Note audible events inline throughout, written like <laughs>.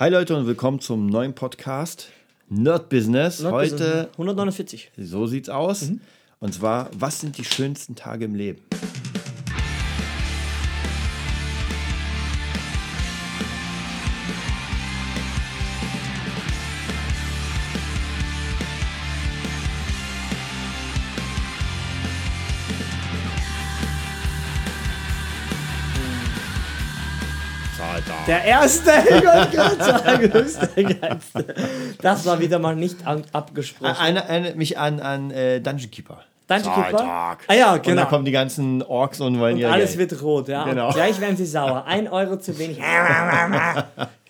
Hi Leute und willkommen zum neuen Podcast Nerd Business. Nerd Heute, Business, 149. so sieht's aus. Und zwar, was sind die schönsten Tage im Leben? Der erste, sagen, das ist der geilste. Das war wieder mal nicht an, abgesprochen. Eine erinnert mich an, an äh, Dungeon Keeper. Dungeon Keeper? Zahltag. Ah ja, Und genau. da kommen die ganzen Orks und wollen Und ihr alles Geld. wird rot, ja. Genau. Und gleich werden sie sauer. Ein Euro zu wenig. <laughs>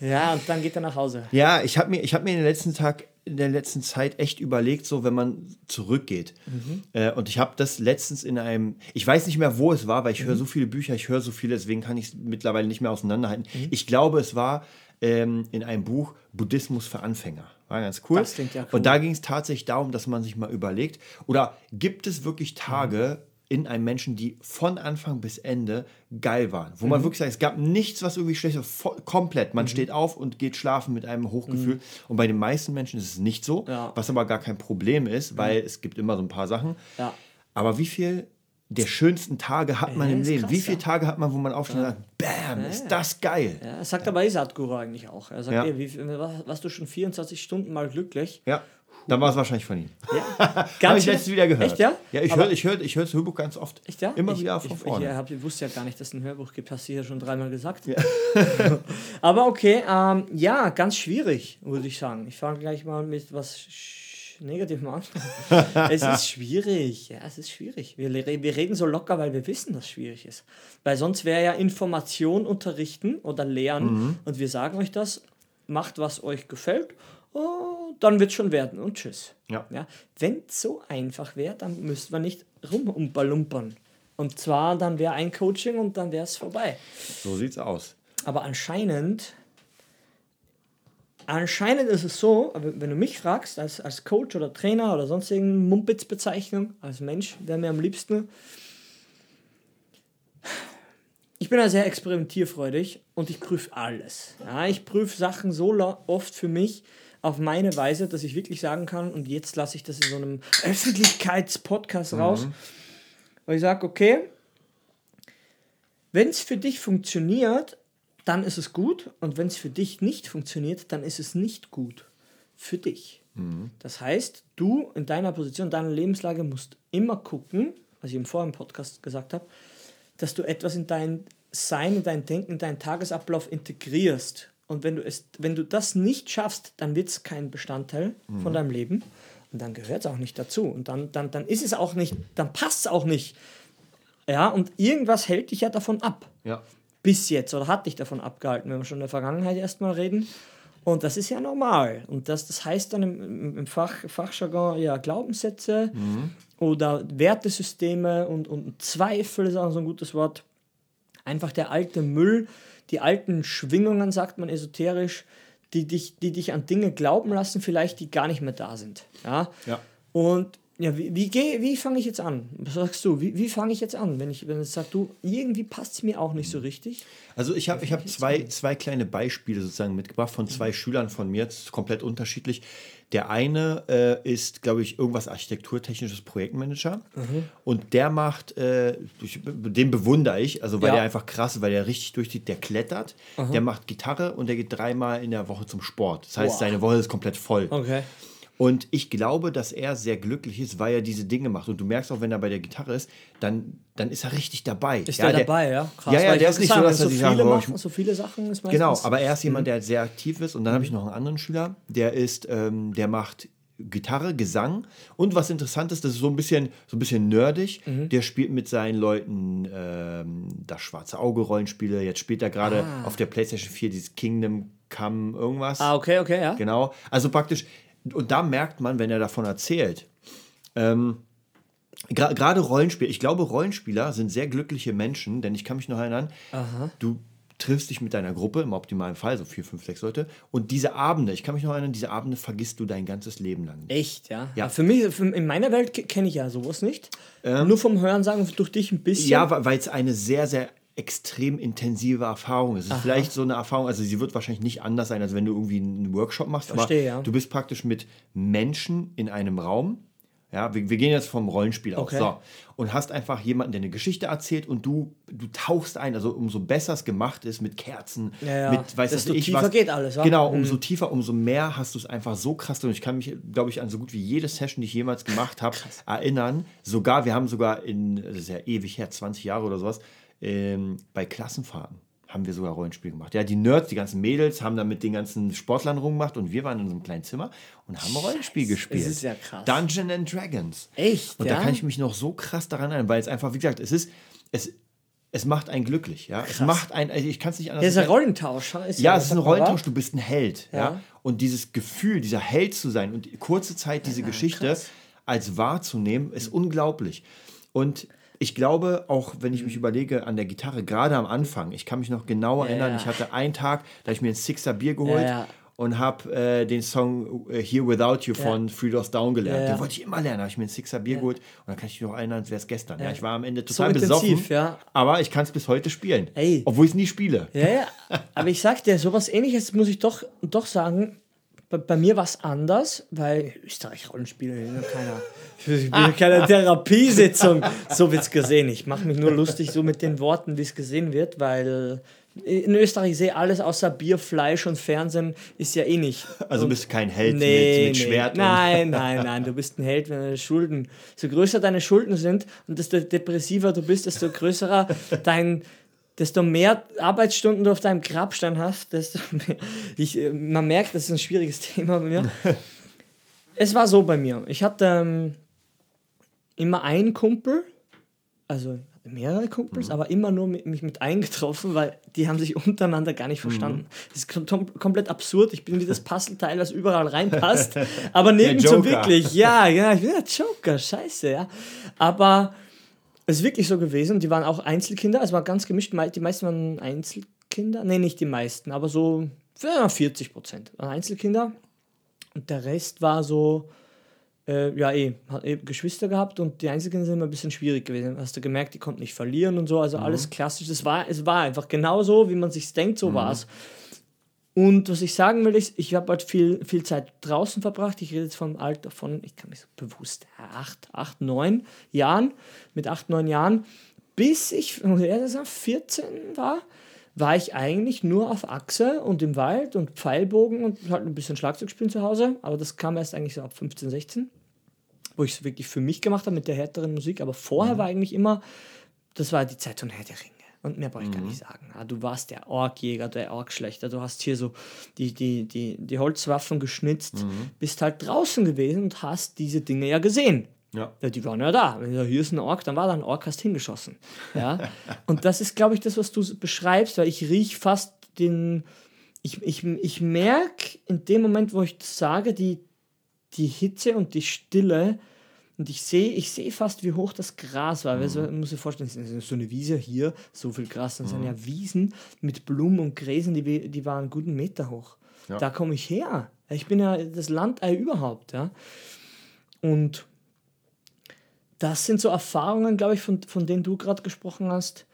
Ja, und dann geht er nach Hause. Ja, ich habe mir, ich hab mir den letzten Tag, in der letzten Zeit echt überlegt, so wenn man zurückgeht. Mhm. Äh, und ich habe das letztens in einem, ich weiß nicht mehr, wo es war, weil ich Mhm. höre so viele Bücher, ich höre so viele, deswegen kann ich es mittlerweile nicht mehr auseinanderhalten. Mhm. Ich glaube, es war ähm, in einem Buch Buddhismus für Anfänger. War ganz cool. Ja cool. Und da ging es tatsächlich darum, dass man sich mal überlegt, oder gibt es wirklich Tage in einem Menschen, die von Anfang bis Ende geil waren, wo Mhm. man wirklich sagt, es gab nichts, was irgendwie schlecht war, komplett. Man steht auf und geht schlafen mit einem Hochgefühl. Und bei den meisten Menschen ist es nicht so, Mhm. Ja. was aber gar kein Problem ist, weil es gibt immer so ein paar Sachen. Ja. Aber wie viel der schönsten Tage hat man Ja, im Leben? krass, wie viele ja. Tage hat man, wo man aufsteht und sagt, bam, ist das geil? Ja, das sagt aber Isatguru eigentlich auch. Er sagt, Ja. ey, wie, warst du schon 24 Stunden mal glücklich? Ja, dann war es wahrscheinlich von ihm. Ja. <laughs> Habe ich letztens wieder gehört. Echt, ja? Ja, ich höre ich hör, ich hör das Hörbuch ganz oft. Echt, ja? Immer ich, wieder von ich, vorne. Ich, hab, ich wusste ja gar nicht, dass es ein Hörbuch gibt. Hast du ja schon dreimal gesagt. <laughs> Aber okay, ähm, ja, ganz schwierig, würde ich sagen. Ich fange gleich mal mit was Negativem an. <laughs> es ist schwierig. Ja, es ist schwierig. Wir, wir reden so locker, weil wir wissen, dass es schwierig ist. Weil sonst wäre ja Information unterrichten oder lehren Mhm. und wir sagen euch das, macht, was euch gefällt. Oh, dann wird es schon werden und tschüss. Ja. Ja, Wenn es so einfach wäre, dann müsste man nicht rumumbalumpern. Und zwar, dann wäre ein Coaching und dann wäre es vorbei. So sieht's aus. Aber anscheinend, anscheinend ist es so, wenn du mich fragst, als, als Coach oder Trainer oder sonst irgendeine Mumpitz-Bezeichnung, als Mensch, wäre mir am liebsten. Ich bin ja sehr experimentierfreudig und ich prüfe alles. Ja, ich prüfe Sachen so oft für mich auf meine Weise, dass ich wirklich sagen kann, und jetzt lasse ich das in so einem <laughs> Öffentlichkeitspodcast raus, weil ich sage, okay, wenn es für dich funktioniert, dann ist es gut. Und wenn es für dich nicht funktioniert, dann ist es nicht gut für dich. Das heißt, du in deiner Position, deiner Lebenslage musst immer gucken, was ich im vorigen Podcast gesagt habe, dass du etwas in dein Sein, in dein Denken, in deinen Tagesablauf integrierst. Und wenn du, es, wenn du das nicht schaffst, dann wird es kein Bestandteil von deinem Leben. Und dann gehört es auch nicht dazu. Und dann, dann, dann ist es auch nicht, dann passt es auch nicht. Ja, und irgendwas hält dich ja davon ab. Ja. Bis jetzt oder hat dich davon abgehalten, wenn wir schon in der Vergangenheit erstmal reden. Und das ist ja normal. Und das, das heißt dann im, im- Fach, Fachjargon ja Glaubenssätze oder Wertesysteme und, und Zweifel ist auch so ein gutes Wort. Einfach der alte Müll, die alten Schwingungen, sagt man esoterisch, die dich, die dich an Dinge glauben lassen, vielleicht die gar nicht mehr da sind. Ja. Ja. Und ja, wie, wie, geh- wie fange ich jetzt an? Was sagst du? Wie, wie fange ich jetzt an? Wenn ich, wenn ich sage, du, irgendwie passt es mir auch nicht so richtig. Also ich habe ich hab zwei, zwei kleine Beispiele sozusagen mitgebracht von zwei Schülern von mir, komplett unterschiedlich. Der eine äh, ist, glaube ich, irgendwas architekturtechnisches Projektmanager und der macht, äh, ich, den bewundere ich, also weil Ja. der einfach krass ist, weil der richtig durchzieht, der klettert, der macht Gitarre und der geht dreimal in der Woche zum Sport. Das heißt, Boah. seine Woche ist komplett voll. Okay. Und ich glaube, dass er sehr glücklich ist, weil er diese Dinge macht. Und du merkst auch, wenn er bei der Gitarre ist, dann, dann ist er richtig dabei. Ist ja, der, dabei, ja? Krass, ja, ja, der ist nicht so, sagen, dass er so sich viele ich- so viele Sachen ist. Genau, aber er ist jemand, Mhm. der sehr aktiv ist. Und dann habe ich noch einen anderen Schüler, der ist, ähm, der macht Gitarre, Gesang und was interessant ist, das ist so ein bisschen, so ein bisschen nerdig. Mhm. Der spielt mit seinen Leuten ähm, das schwarze Auge Rollenspiele. Jetzt spielt er gerade auf der PlayStation 4 dieses Kingdom Come irgendwas. Ah, okay, okay, ja. Genau. Also praktisch, und da merkt man, wenn er davon erzählt, ähm, gra- gerade Rollenspiel, ich glaube, Rollenspieler sind sehr glückliche Menschen, denn ich kann mich noch erinnern, du triffst dich mit deiner Gruppe, im optimalen Fall, so vier, fünf, sechs Leute, und diese Abende, ich kann mich noch erinnern, diese Abende vergisst du dein ganzes Leben lang. nicht. Echt, ja. Ja. Für mich, für, in meiner Welt ke- kenne ich ja sowas nicht. Nur vom Hören sagen, durch dich ein bisschen. Ja, weil es eine sehr, sehr extrem intensive Erfahrung. Es ist Aha. vielleicht so eine Erfahrung, also sie wird wahrscheinlich nicht anders sein, als wenn du irgendwie einen Workshop machst, Verstehe, aber ja. du bist praktisch mit Menschen in einem Raum. Ja, wir, wir gehen jetzt vom Rollenspiel aus. Okay. So. Und hast einfach jemanden, der eine Geschichte erzählt und du, du tauchst ein, also umso besser es gemacht ist mit Kerzen, Ja, ja. mit weiß Desto ich tiefer was. geht alles, wa? Genau, Mhm. umso tiefer, umso mehr hast du es einfach so krass drin. Ich kann mich, glaube ich, an so gut wie jede Session, die ich jemals gemacht habe, erinnern. Sogar, wir haben sogar in, das ist ja ewig her, 20 Jahre oder sowas, ähm, bei Klassenfahrten haben wir sogar Rollenspiel gemacht. Ja, die Nerds, die ganzen Mädels haben dann mit den ganzen Sportlern rumgemacht und wir waren in so einem kleinen Zimmer und haben Rollenspiel gespielt. ist ja krass. Dungeon and Dragons. Echt, Und ja? da kann ich mich noch so krass daran erinnern, weil es einfach, wie gesagt, es ist, es, es macht einen glücklich, ja. Es macht einen, also ich kann es nicht anders Das ist ein. Rollentausch. Ist Ja, das, es ist ein? Rollentausch, du bist ein Held. Ja. Ja. Und dieses Gefühl, dieser Held zu sein und kurze Zeit diese Geschichte krass. als wahrzunehmen, ist unglaublich. Und ich glaube, auch wenn ich mich überlege an der Gitarre, gerade am Anfang, ich kann mich noch genau erinnern, ja. ich hatte einen Tag, da ich mir ein Sixer Bier geholt Ja, und habe äh, den Song äh, Here Without You von Three Doors Down gelernt. Den wollte ich immer lernen, da habe ich mir ein Sixer Bier geholt und dann kann ich mich noch erinnern, als wäre es gestern. Ja. ich war am Ende So total intensiv, besoffen, ja. aber ich kann es bis heute spielen, Ey. obwohl ich es nie spiele. Ja, ja. Aber ich sag dir, sowas ähnliches muss ich doch, doch sagen. Bei, bei mir war es anders, weil Österreich Rollenspiele, ich bin ja keiner. Ich bin ja keine Therapiesitzung. So wird's gesehen. Ich mache mich nur lustig so mit den Worten, wie es gesehen wird, weil in Österreich sehe alles außer Bier, Fleisch und Fernsehen ist ja eh nicht. Also und bist du kein Held Nee, mit, mit nee. Schwert. Nein, <laughs> nein, nein. Du bist ein Held, wenn deine Schulden, so größer deine Schulden sind und desto depressiver du bist, desto größerer <laughs> dein, desto mehr Arbeitsstunden du auf deinem Grabstein hast, desto mehr. <laughs> Ich, man merkt, das ist ein schwieriges <laughs> Thema bei mir. es war so bei mir. Ich hatte ähm, immer einen Kumpel, also mehrere Kumpels, aber immer nur mit, mich mit eingetroffen, weil die haben sich untereinander gar nicht verstanden. Das ist kom komplett absurd. Ich bin wie das Puzzleteil, was überall reinpasst, <laughs> aber nirgendwo wirklich. Ja, ja, ich bin der Joker, scheiße, ja. Aber ist wirklich so gewesen. Die waren auch Einzelkinder, es war ganz gemischt. Die meisten waren Einzelkinder. Nee, nicht die meisten, aber so ja, 40 Prozent waren Einzelkinder. Und der Rest war so, äh, ja, eh, hat eh Geschwister gehabt und die Einzelkinder sind immer ein bisschen schwierig gewesen. Hast du gemerkt, die konnten nicht verlieren und so, also alles klassisch. Es war, es war einfach genau so, wie man sich denkt, so war es. Und was ich sagen will, ist, ich habe halt viel, viel Zeit draußen verbracht. Ich rede jetzt vom Alter von, ich kann mich so bewusst, acht, acht, neun Jahren, mit acht, neun Jahren, bis ich sagen, 14 war, war ich eigentlich nur auf Achse und im Wald und Pfeilbogen und halt ein bisschen Schlagzeug spielen zu Hause. Aber das kam erst eigentlich so ab 15, 16, wo ich es wirklich für mich gemacht habe mit der härteren Musik. Aber vorher war eigentlich immer, das war die Zeit von Herr der Ringe. Und mehr brauche ich gar nicht sagen. Ah, Du warst der Orkjäger, der Orkschlechter. Du hast hier so die, die, die, die Holzwaffen geschnitzt, bist halt draußen gewesen und hast diese Dinge ja gesehen. Ja. Ja, die waren ja da. Wenn du hier ist ein Ork, dann war da ein Ork, hast hingeschossen. Ja? <laughs> Und das ist, glaube ich, das, was du beschreibst, weil ich riech fast den. Ich, ich, ich merke in dem Moment, wo ich das sage, die, die Hitze und die Stille. Und ich sehe ich seh fast, wie hoch das Gras war. Also, man muss sich vorstellen, es ist so eine Wiese hier, so viel Gras. Das sind ja Wiesen mit Blumen und Gräsern, die, die waren einen guten Meter hoch. Ja. Da komme ich her. Ich bin ja das Landei überhaupt. Ja? Und das sind so Erfahrungen, glaube ich, von, von denen du gerade gesprochen hast,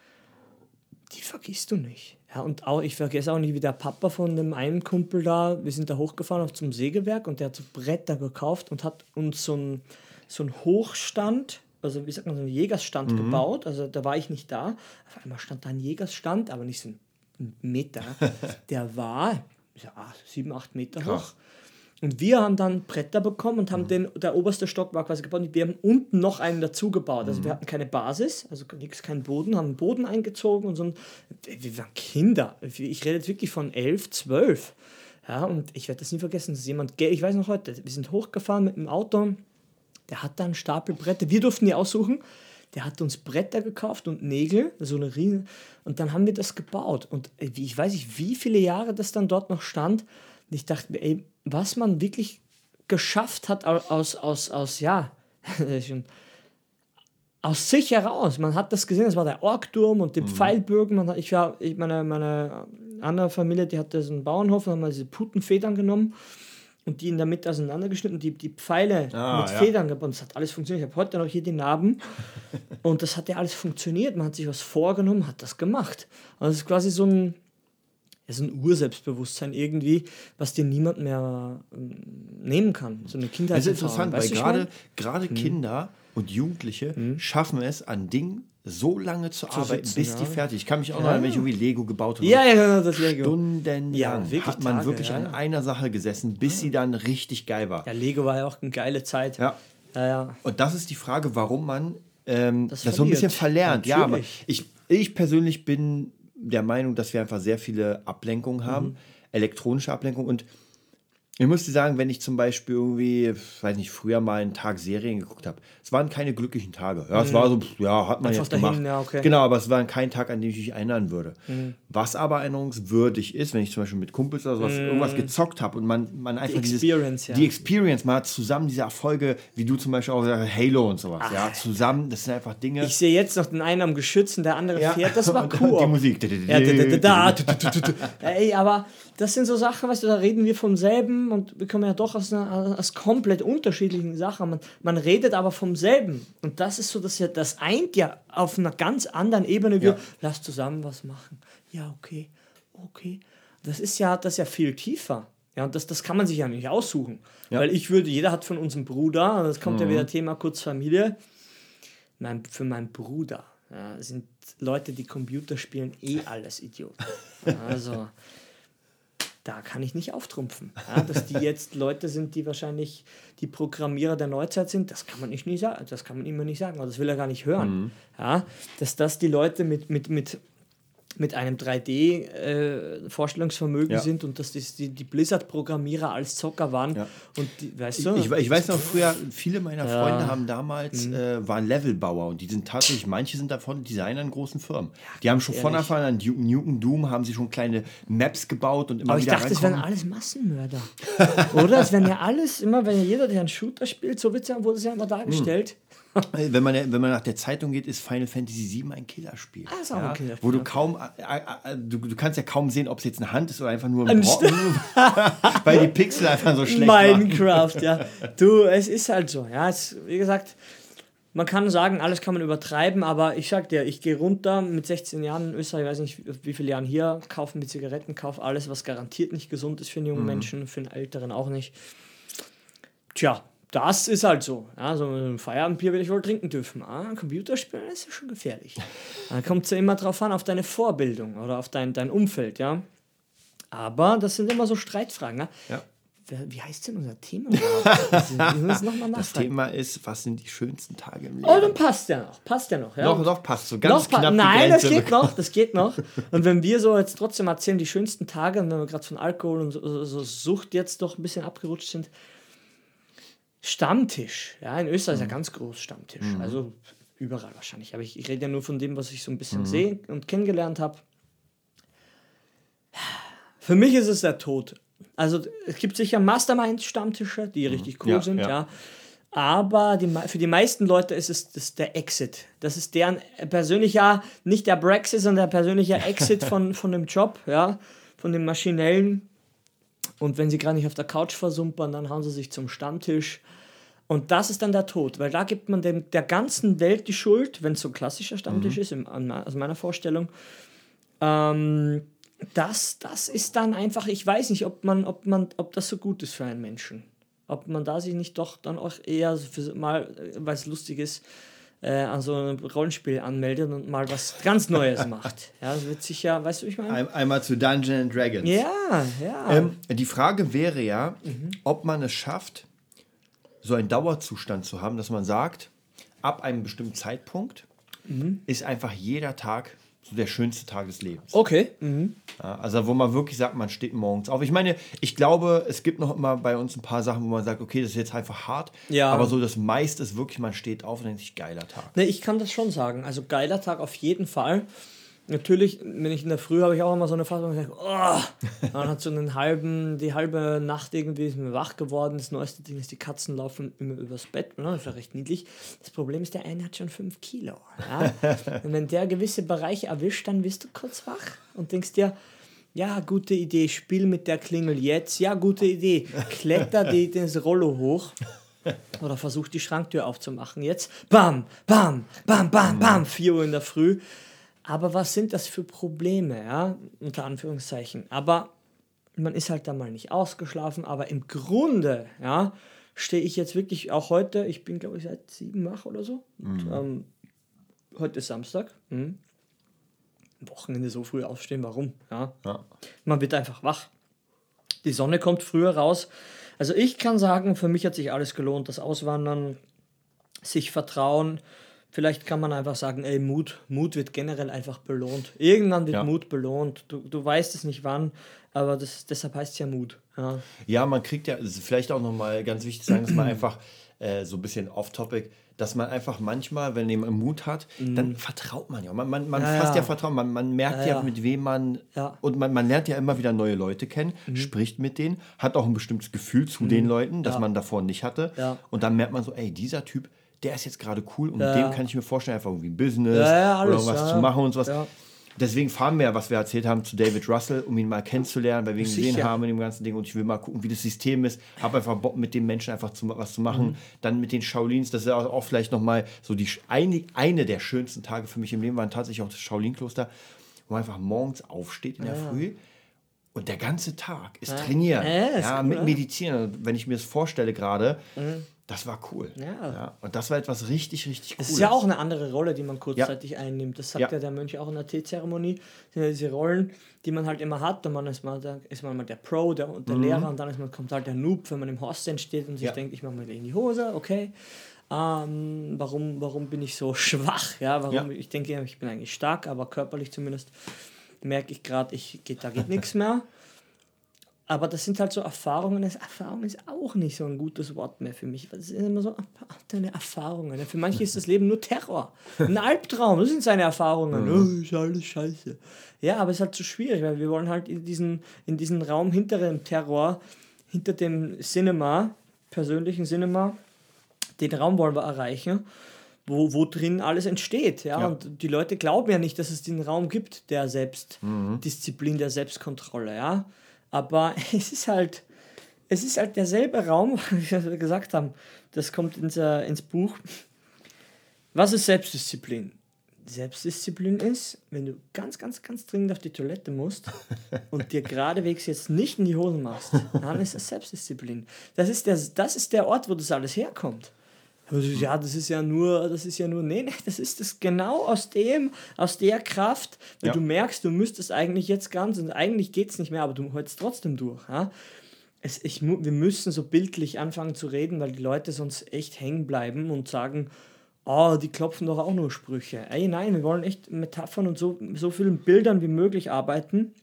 die vergisst du nicht. Ja, und auch, ich vergesse auch nicht, wie der Papa von dem einen Kumpel da, wir sind da hochgefahren auf zum Sägewerk und der hat so Bretter gekauft und hat uns so einen so einen Hochstand, also wie sagt man, so einen Jägersstand gebaut. Also da war ich nicht da. Auf einmal stand da ein Jägersstand, aber nicht so ein Meter. <laughs> Der war ja, sieben, acht Meter Krass. hoch. Und wir haben dann Bretter bekommen und haben den, der oberste Stock war quasi gebaut. Und wir haben unten noch einen dazu gebaut. Also wir hatten keine Basis, also nichts, keinen Boden, haben einen Boden eingezogen und so. Ein, wir waren Kinder. Ich rede jetzt wirklich von elf, zwölf. Ja, und ich werde das nie vergessen, dass jemand, ich weiß noch heute, wir sind hochgefahren mit dem Auto, der hat da einen Stapel Bretter, wir durften die aussuchen, der hat uns Bretter gekauft und Nägel, so eine Riesen, und dann haben wir das gebaut. Und äh, ich weiß nicht, wie viele Jahre das dann dort noch stand. Und ich dachte mir, ey, was man wirklich geschafft hat au- aus, aus, aus ja, <laughs> aus sich heraus. Man hat das gesehen, das war der Orkturm und die Pfeilbögen. Man hat, ich war, ich, meine, meine andere Familie, die hatte so einen Bauernhof, haben wir diese Putenfedern genommen und die in der Mitte auseinandergeschnitten, die, die Pfeile Ah, mit ja. Federn gebunden. Das hat alles funktioniert. Ich habe heute noch hier die Narben <laughs> und das hat ja alles funktioniert. Man hat sich was vorgenommen, hat das gemacht. Also es ist quasi so ein, ja, so ein Urselbstbewusstsein irgendwie, was dir niemand mehr ähm, nehmen kann. So eine Kindheit. Das ist interessant, weil gerade, gerade Mhm. Kinder und Jugendliche schaffen es, an Dingen so lange zu, arbeiten, sitzen, bis die ja. fertig. Ich kann mich auch noch Ja. erinnern, wenn ich irgendwie Lego gebaut habe. Ja, ja, das Lego. Stundenlang Ja, wirklich hat man Tage, wirklich ja, an einer Sache gesessen, bis sie dann richtig geil war. Ja, Lego war ja auch eine geile Zeit. Ja. Ja. Und das ist die Frage, warum man ähm, das, Das so ein bisschen verlernt. Ja, aber Natürlich. ich, ich persönlich bin der Meinung, dass wir einfach sehr viele Ablenkungen haben, Mhm. elektronische Ablenkung. Und ich muss dir sagen, wenn ich zum Beispiel irgendwie, weiß nicht, früher mal einen Tag Serien geguckt habe, es waren keine glücklichen Tage. Ja, es war so, ja, hat man Mhm. Einfach jetzt dahin, gemacht. ja, okay. Mhm. Genau, aber es war kein Tag, an den ich mich erinnern würde. Was aber erinnerungswürdig ist, wenn ich zum Beispiel mit Kumpels oder sowas irgendwas gezockt habe und man, man einfach dieses, Mhm. Experience, ja. die Experience, man hat zusammen diese Erfolge, wie du zum Beispiel auch gesagt hast, Halo und sowas, ja, zusammen, das sind einfach Dinge. Ich sehe jetzt noch den einen am Geschütz und der andere Ja. fährt. Das <laughs> war cool. die Musik. Ja, da, da, da, da. Ey, aber das sind so Sachen, weißt du, da reden wir vom selben und wir kommen ja doch aus, einer, aus komplett unterschiedlichen Sachen. Man, man redet aber vom selben. Und das ist so, dass ja, das eint ja auf einer ganz anderen Ebene. Wir, Ja. lass zusammen was machen. Ja, okay, okay. Das ist ja, das ist ja viel tiefer. Ja, und das, das kann man sich ja nicht aussuchen. Weil ich würde, jeder hat von uns einen Bruder, und das kommt ja wieder Thema kurz Familie. Mein, für meinen Bruder ja, sind Leute, die Computer spielen, eh alles Idioten. <laughs> Also, da kann ich nicht auftrumpfen. Ja, dass die jetzt <laughs> Leute sind, die wahrscheinlich die Programmierer der Neuzeit sind, das kann man nicht nie sagen. Das kann man immer nicht sagen, oder das will er gar nicht hören. Ja, dass das die Leute mit, mit, mit, mit einem 3D-Vorstellungsvermögen Ja. sind und dass das die, die Blizzard-Programmierer als Zocker waren. Ja. Und die, weißt Ich, du? ich, ich weiß noch früher, viele meiner Ja. Freunde haben damals, Mhm. äh, waren Levelbauer und die sind tatsächlich, manche sind davon Designer in großen Firmen. die haben schon von. Anfang an Nukem Doom, haben sie schon kleine Maps gebaut und immer Aber ich wieder dachte, es wären reinkommen. alles Massenmörder. <laughs> Oder? Es wären ja alles, immer wenn jeder, der einen Shooter spielt, so wird's ja, wurde es ja immer dargestellt. Äh, Wenn man, wenn man nach der Zeitung geht, ist Final Fantasy VII ein Killerspiel. Ah, ist auch ein Killerspiel, Wo du kaum, äh, äh, du, du kannst ja kaum sehen, ob es jetzt eine Hand ist oder einfach nur ein Brocken, <laughs> weil die Pixel einfach so schlecht waren. Minecraft, ja. Du, es ist halt so. Ja, es, wie gesagt, man kann sagen, alles kann man übertreiben, aber ich sag dir, ich gehe runter mit 16 Jahren in Österreich, ich weiß nicht, wie viele Jahren hier, kaufe mir Zigaretten, kaufe alles, was garantiert nicht gesund ist für einen Mhm. jungen Menschen, für einen Älteren auch nicht. Tja, das ist halt so. Ja, so ein Feierabendbier will ich wohl trinken dürfen. Ah, Computerspielen ist ja schon gefährlich. Dann kommt es ja immer drauf an, auf deine Vorbildung oder auf dein, dein Umfeld, ja. Aber das sind immer so Streitfragen. Ja? Ja. Wie heißt denn unser Thema <laughs> Das. Thema ist, was sind die schönsten Tage im Leben? Oh, dann passt ja noch. Passt ja noch. Ja. Doch, doch, passt so ganz Noch pa- knapp die Nein, das geht noch, das geht noch. Und wenn wir so jetzt trotzdem erzählen, die schönsten Tage, und wenn wir gerade von Alkohol und so, so, so Sucht jetzt doch ein bisschen abgerutscht sind, Stammtisch. Ja, in Österreich ist ja ganz groß Stammtisch. Also überall wahrscheinlich. Aber ich, ich rede ja nur von dem, was ich so ein bisschen sehe und kennengelernt habe. Für mich ist es der Tod. Also es gibt sicher Mastermind-Stammtische, die richtig cool Ja, sind, ja. ja. Aber die, für die meisten Leute ist es das der Exit. Das ist deren persönlicher, nicht der Brexit, sondern der persönliche Exit <laughs> von, von dem Job, ja, von dem maschinellen. Und wenn sie gerade nicht auf der Couch versumpern, dann hauen sie sich zum Stammtisch. Und das ist dann der Tod, weil da gibt man dem, der ganzen Welt die Schuld, wenn es so ein klassischer Stammtisch ist, im, an, aus meiner Vorstellung. Ähm, das, das ist dann einfach, ich weiß nicht, ob man, ob man, ob das so gut ist für einen Menschen. Ob man da sich nicht doch dann auch eher für, mal, weil es lustig ist, äh, an so einem Rollenspiel anmeldet und mal was ganz Neues <laughs> macht. Ja, das wird sicher, weißt du, ich meine? Ein, einmal zu Dungeons and Dragons. Ja, ja. Ähm, die Frage wäre ja, Mhm. ob man es schafft, so einen Dauerzustand zu haben, dass man sagt, ab einem bestimmten Zeitpunkt Mhm. ist einfach jeder Tag der schönste Tag des Lebens. okay. Ja, also wo man wirklich sagt, man steht morgens auf. Ich meine, ich glaube, es gibt noch immer bei uns ein paar Sachen, wo man sagt, okay, das ist jetzt einfach hart. Ja. Aber so das meiste ist wirklich, man steht auf und denkt sich, geiler Tag. Ne, ich kann das schon sagen. Also geiler Tag auf jeden Fall. Natürlich, wenn ich in der Früh habe ich auch immer so eine Phase, wo ich sage, oh, <laughs> man hat so einen halben, die halbe Nacht irgendwie ist mir wach geworden. Das neueste Ding ist, die Katzen laufen immer übers Bett. Ne? Das ist ja recht niedlich. Das Problem ist, der eine hat schon fünf Kilo. Ja? <laughs> Und wenn der gewisse Bereiche erwischt, dann wirst du kurz wach und denkst dir, Ja, gute Idee. Spiel mit der Klingel jetzt. Ja, gute Idee. Kletter die, <laughs> das Rollo hoch. Oder versuch die Schranktür aufzumachen. Jetzt. Bam, bam, bam, bam, bam. 4 Uhr in der Früh. Aber was sind das für Probleme, ja? Unter Anführungszeichen. Aber man ist halt da mal nicht ausgeschlafen. Aber im Grunde, ja, stehe ich jetzt wirklich auch heute, ich bin glaube ich seit sieben wach oder so. Und, ähm, heute ist Samstag. Mhm. Wochenende so früh aufstehen, warum? Ja. Ja. Man wird einfach wach. Die Sonne kommt früher raus. Also ich kann sagen, für mich hat sich alles gelohnt. Das Auswandern, sich vertrauen. Vielleicht kann man einfach sagen, ey, Mut, Mut wird generell einfach belohnt. Irgendwann wird Ja. Mut belohnt. Du, du weißt es nicht wann, aber das, deshalb heißt es ja Mut. Ja. Ja, man kriegt ja, es ist vielleicht auch nochmal ganz wichtig zu sagen, dass man <clears throat> einfach äh, so ein bisschen off-topic, dass man einfach manchmal, wenn jemand Mut hat, dann vertraut man ja. Man, man, man Mhm. Ja, fasst ja. Vertrauen, man, man merkt Ja, ja, mit wem man, Ja. Mhm. und man, man lernt ja immer wieder neue Leute kennen, spricht mit denen, hat auch ein bestimmtes Gefühl zu den Leuten, das man davor nicht hatte. Und dann merkt man so, ey, dieser Typ, der ist jetzt gerade cool und Ja. mit dem kann ich mir vorstellen, einfach irgendwie ein Business Ja, ja, oder alles, irgendwas ja. zu machen und sowas. Ja. Deswegen fahren wir ja, was wir erzählt haben, zu David Russell, um ihn mal kennenzulernen, weil wir ihn Sicher. gesehen haben in dem ganzen Ding und ich will mal gucken, wie das System ist. Habe einfach Bock, mit den Menschen einfach zu, was zu machen. Mhm. Dann mit den Shaolins, das ist ja auch, auch vielleicht nochmal so die, eine, eine der schönsten Tage für mich im Leben, waren tatsächlich auch das Shaolin-Kloster, wo man einfach morgens aufsteht in der Früh und der ganze Tag ist trainieren. Ja, ist Ja, cool, mit ja. Meditieren. Und Wenn ich mir das vorstelle gerade, das war cool. Ja. Und das war etwas richtig, richtig Es cooles. ist ja auch eine andere Rolle, die man kurzzeitig einnimmt. Das sagt ja. Ja. der Mönch auch in der Teezeremonie. Das sind ja diese Rollen, die man halt immer hat. Und man ist mal, der, ist man mal der Pro der, und der Lehrer und dann ist man, kommt halt der Noob, wenn man im Horst steht und sich Ja. denkt, ich mache mal in die Hose, okay. Ähm, warum, warum bin ich so <laughs> schwach? Ja, warum? Ja. Ich denke, ich bin eigentlich stark, aber körperlich zumindest merke ich gerade, ich geht, da geht nichts mehr. Aber das sind halt so Erfahrungen. Das Erfahrung ist auch nicht so ein gutes Wort mehr für mich. Das sind immer so ah, deine Erfahrungen. Für manche ist das Leben nur Terror. Ein Albtraum. Das sind seine Erfahrungen. Oh, ist alles scheiße. Ja, aber es ist halt zu schwierig, weil wir wollen halt in diesen, in diesen Raum hinter dem Terror, hinter dem Cinema, persönlichen Cinema, den Raum wollen wir erreichen, wo, wo drin alles entsteht. Ja? Ja. Und die Leute glauben ja nicht, dass es den Raum gibt der Selbstdisziplin, der Selbstkontrolle. Ja? Aber <laughs> es ist halt, es ist halt derselbe Raum, <laughs> wie wir gesagt haben. Das kommt ins, äh, ins Buch. Was ist Selbstdisziplin? Selbstdisziplin ist, wenn du ganz, ganz, ganz dringend auf die Toilette musst <laughs> und dir geradewegs jetzt nicht in die Hosen machst, dann ist das Selbstdisziplin. Das ist der, das ist der Ort, wo das alles herkommt. Also, Ja, das ist ja nur, das ist ja nur, nee, nee, das ist das genau aus dem, aus der Kraft, wenn Ja. du merkst, du müsstest eigentlich jetzt ganz und eigentlich geht es nicht mehr, aber du hältst trotzdem durch. Ja? Es, ich, wir müssen so bildlich anfangen zu reden, weil die Leute sonst echt hängen bleiben und sagen, oh, die klopfen doch auch nur Sprüche. Ey, nein, wir wollen echt Metaphern und so, so vielen Bildern wie möglich arbeiten,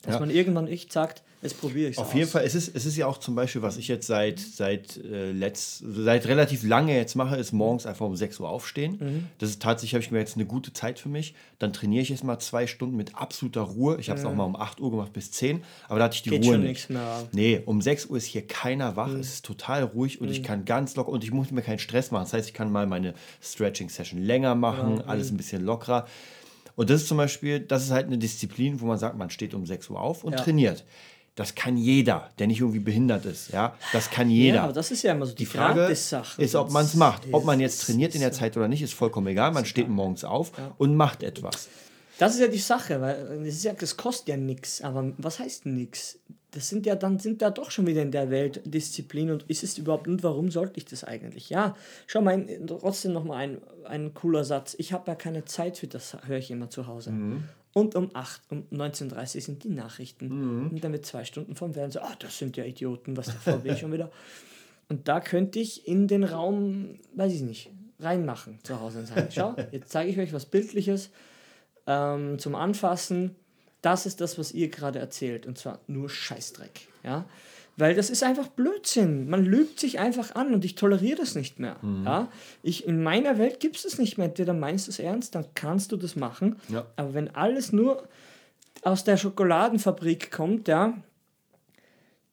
dass Ja. man irgendwann echt sagt, jetzt probiere ich Auf jeden Fall, es ist, es ist ja auch zum Beispiel, was ich jetzt seit, seit, äh, letzt, seit relativ lange jetzt mache, ist morgens einfach um 6 Uhr aufstehen. Mhm. Das ist tatsächlich, habe ich mir jetzt eine gute Zeit für mich. Dann trainiere ich jetzt mal zwei Stunden mit absoluter Ruhe. Ich habe es auch mal um 8 Uhr gemacht bis 10, aber da hatte ich die Mhm. Geht Ruhe nicht. mehr. Nee, um 6 Uhr ist hier keiner wach, Mhm. es ist total ruhig und ich kann ganz locker und ich muss mir keinen Stress machen. Das heißt, ich kann mal meine Stretching-Session länger machen, alles Mhm. ein bisschen lockerer. Und das ist zum Beispiel, das ist halt eine Disziplin, wo man sagt, man steht um 6 Uhr auf und Ja. trainiert. Das kann jeder, der nicht irgendwie behindert ist. Ja, das kann jeder. Ja, aber das ist ja immer so die, die Frage ist, ob man es macht. Ob man jetzt trainiert in der Zeit oder nicht, ist vollkommen egal. Man steht morgens auf und macht etwas. Das ist ja die Sache, weil das, ist ja, das kostet ja nichts. Aber was heißt nichts? Das sind ja dann sind wir doch schon wieder in der Welt Disziplin und ist es überhaupt und warum sollte ich das eigentlich? Ja, schau mal, ein, trotzdem nochmal ein, ein cooler Satz. Ich habe ja keine Zeit für das, höre ich immer zu Hause. Und um 8, um 19.30 Uhr sind die Nachrichten. Und dann mit zwei Stunden vom Fernseher, ah, das sind ja Idioten, was der VW schon wieder. <laughs> Und da könnte ich in den Raum, weiß ich nicht, reinmachen zu Hause und sagen, schau, jetzt zeige ich euch was Bildliches ähm, zum Anfassen. Das ist das, was ihr gerade erzählt. Und zwar nur Scheißdreck. Ja? Weil das ist einfach Blödsinn. Man lügt sich einfach an und ich toleriere das nicht mehr. Ja? Ich, in meiner Welt gibt es das nicht mehr. Entweder meinst du es ernst, dann kannst du das machen. Ja. Aber wenn alles nur aus der Schokoladenfabrik kommt, ja,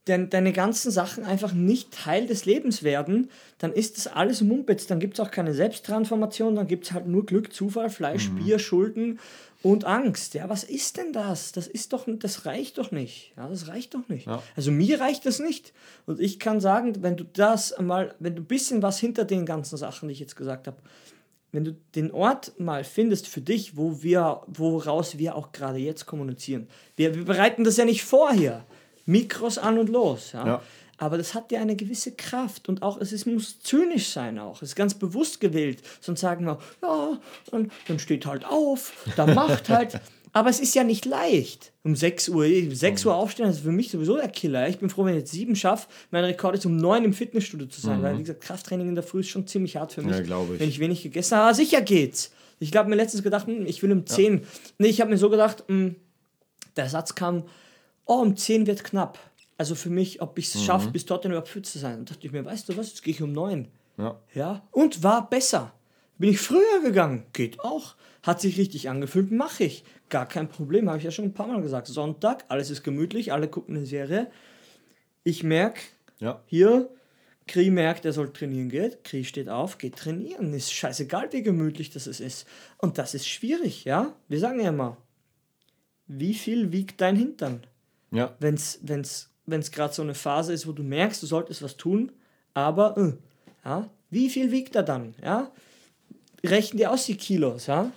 dein, deine ganzen Sachen einfach nicht Teil des Lebens werden, dann ist das alles Mumpitz. Dann gibt es auch keine Selbsttransformation, dann gibt es halt nur Glück, Zufall, Fleisch, mhm. Bier, Schulden und Angst. Ja, was ist denn das? Das ist doch, das reicht doch nicht. Ja, das reicht doch nicht. Ja. Also mir reicht das nicht. Und ich kann sagen, wenn du das mal, wenn du ein bisschen was hinter den ganzen Sachen, die ich jetzt gesagt habe, wenn du den Ort mal findest für dich, wo wir, woraus wir auch gerade jetzt kommunizieren. Wir, wir bereiten das ja nicht vor hier. Mikros an und los. Ja? ja. Aber das hat ja eine gewisse Kraft und auch es ist, muss zynisch sein auch. Es ist ganz bewusst gewählt. Sonst sagen wir, ja, dann, dann steht halt auf, dann macht halt. <laughs> Aber es ist ja nicht leicht. Um 6 Uhr, 6 Uhr aufstehen, das ist für mich sowieso der Killer. Ich bin froh, wenn ich jetzt 7 schaffe. Mein Rekord ist um 9 im Fitnessstudio zu sein, mhm. weil, wie gesagt, Krafttraining in der Früh ist schon ziemlich hart für mich. Ja, glaube ich. Wenn ich wenig gegessen habe, sicher geht's. Ich habe mir letztens gedacht, hm, ich will um 10. Ja. Nee, ich habe mir so gedacht, hm, der Satz kam, oh, um 10 wird knapp. Also für mich, ob ich es mhm. schaffe, bis dorthin überhaupt fit zu sein. Und dachte ich mir, weißt du was, jetzt gehe ich um 9. Ja. ja. Und war besser. Bin ich früher gegangen? Geht auch. Hat sich richtig angefühlt, mache ich. Gar kein Problem, habe ich ja schon ein paar Mal gesagt. Sonntag, alles ist gemütlich, alle gucken eine Serie. Ich merke, ja. hier, Kri merkt, er soll trainieren gehen. Kri steht auf, geht trainieren. Ist scheißegal, wie gemütlich das ist. Und das ist schwierig, ja? Wir sagen ja immer, wie viel wiegt dein Hintern? Ja. Wenn es wenn's, wenn's gerade so eine Phase ist, wo du merkst, du solltest was tun, aber, äh, ja, wie viel wiegt er dann? Ja? rechnen die aus, die Kilos, ja?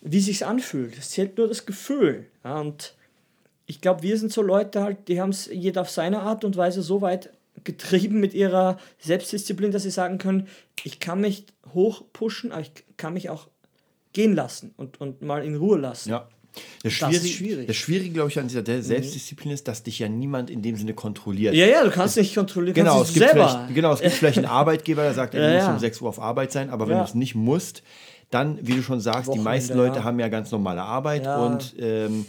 wie sich anfühlt. Es zählt nur das Gefühl. Ja? Und ich glaube, wir sind so Leute halt, die haben es jeder auf seine Art und Weise so weit getrieben mit ihrer Selbstdisziplin, dass sie sagen können, ich kann mich hoch pushen, aber ich kann mich auch gehen lassen und, und mal in Ruhe lassen. Ja. Das, Schwierige, das ist schwierig. Das Schwierige, glaube ich, an dieser mhm. Selbstdisziplin ist, dass dich ja niemand in dem Sinne kontrolliert. Ja, ja, du kannst es, nicht kontrollieren. Genau, es gibt selber. genau, es gibt vielleicht einen Arbeitgeber, der sagt, du musst ja. um 6 Uhr auf Arbeit sein, aber wenn du es nicht musst, dann, wie du schon sagst, Wochenende, die meisten Leute haben ja ganz normale Arbeit und ähm,